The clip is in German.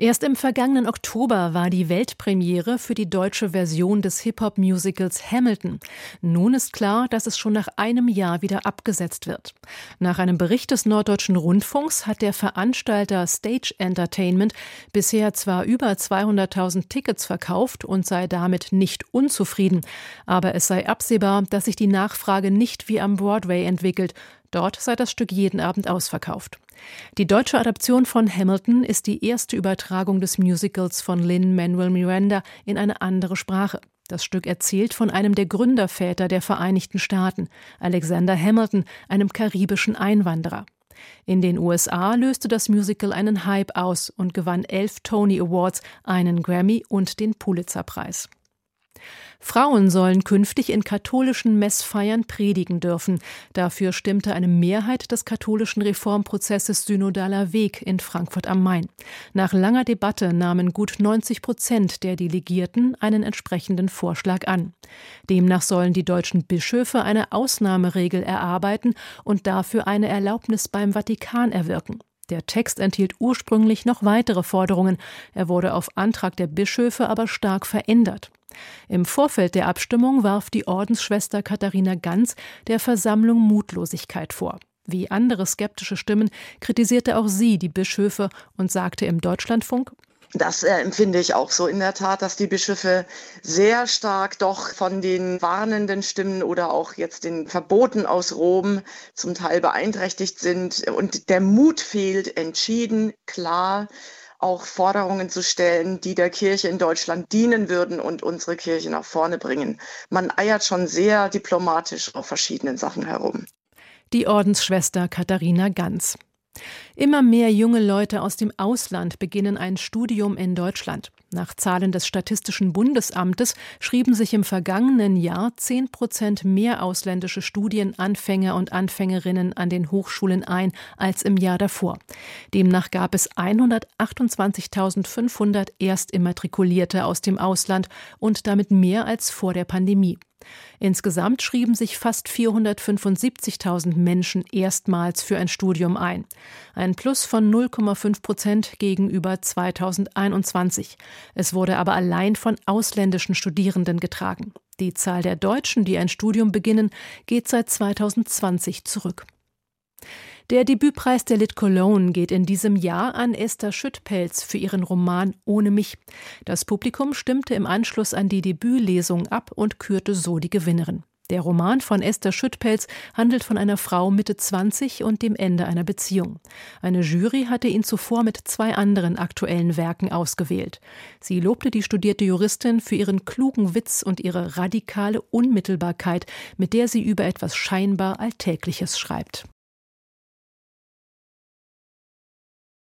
Erst im vergangenen Oktober war die Weltpremiere für die deutsche Version des Hip-Hop-Musicals Hamilton. Nun ist klar, dass es schon nach einem Jahr wieder abgesetzt wird. Nach einem Bericht des Norddeutschen Rundfunks hat der Veranstalter Stage Entertainment bisher zwar über 200.000 Tickets verkauft und sei damit nicht unzufrieden, aber es sei absehbar, dass sich die Nachfrage nicht wie am Broadway entwickelt. Dort sei das Stück jeden Abend ausverkauft. Die deutsche Adaption von Hamilton ist die erste Übertragung des Musicals von Lin-Manuel Miranda in eine andere Sprache. Das Stück erzählt von einem der Gründerväter der Vereinigten Staaten, Alexander Hamilton, einem karibischen Einwanderer. In den USA löste das Musical einen Hype aus und gewann elf Tony Awards, einen Grammy und den Pulitzerpreis. Frauen sollen künftig in katholischen Messfeiern predigen dürfen. Dafür stimmte eine Mehrheit des katholischen Reformprozesses Synodaler Weg in Frankfurt am Main. Nach langer Debatte nahmen gut 90 Prozent der Delegierten einen entsprechenden Vorschlag an. Demnach sollen die deutschen Bischöfe eine Ausnahmeregel erarbeiten und dafür eine Erlaubnis beim Vatikan erwirken. Der Text enthielt ursprünglich noch weitere Forderungen. Er wurde auf Antrag der Bischöfe aber stark verändert. Im Vorfeld der Abstimmung warf die Ordensschwester Katharina Ganz der Versammlung Mutlosigkeit vor. Wie andere skeptische Stimmen kritisierte auch sie die Bischöfe und sagte im Deutschlandfunk, das äh, empfinde ich auch so in der Tat, dass die Bischöfe sehr stark doch von den warnenden Stimmen oder auch jetzt den Verboten aus Rom zum Teil beeinträchtigt sind und der Mut fehlt, entschieden, klar auch Forderungen zu stellen, die der Kirche in Deutschland dienen würden und unsere Kirche nach vorne bringen. Man eiert schon sehr diplomatisch auf verschiedenen Sachen herum. Die Ordensschwester Katharina Ganz. Immer mehr junge Leute aus dem Ausland beginnen ein Studium in Deutschland. Nach Zahlen des Statistischen Bundesamtes schrieben sich im vergangenen Jahr 10 Prozent mehr ausländische Studienanfänger und Anfängerinnen an den Hochschulen ein als im Jahr davor. Demnach gab es 128.500 Erstimmatrikulierte aus dem Ausland und damit mehr als vor der Pandemie. Insgesamt schrieben sich fast 475.000 Menschen erstmals für ein Studium ein. Ein Plus von 0,5 Prozent gegenüber 2021. Es wurde aber allein von ausländischen Studierenden getragen. Die Zahl der Deutschen, die ein Studium beginnen, geht seit 2020 zurück. Der Debütpreis der Lit Cologne geht in diesem Jahr an Esther Schüttpelz für ihren Roman Ohne mich. Das Publikum stimmte im Anschluss an die Debütlesung ab und kürte so die Gewinnerin. Der Roman von Esther Schüttpelz handelt von einer Frau Mitte 20 und dem Ende einer Beziehung. Eine Jury hatte ihn zuvor mit zwei anderen aktuellen Werken ausgewählt. Sie lobte die studierte Juristin für ihren klugen Witz und ihre radikale Unmittelbarkeit, mit der sie über etwas scheinbar Alltägliches schreibt.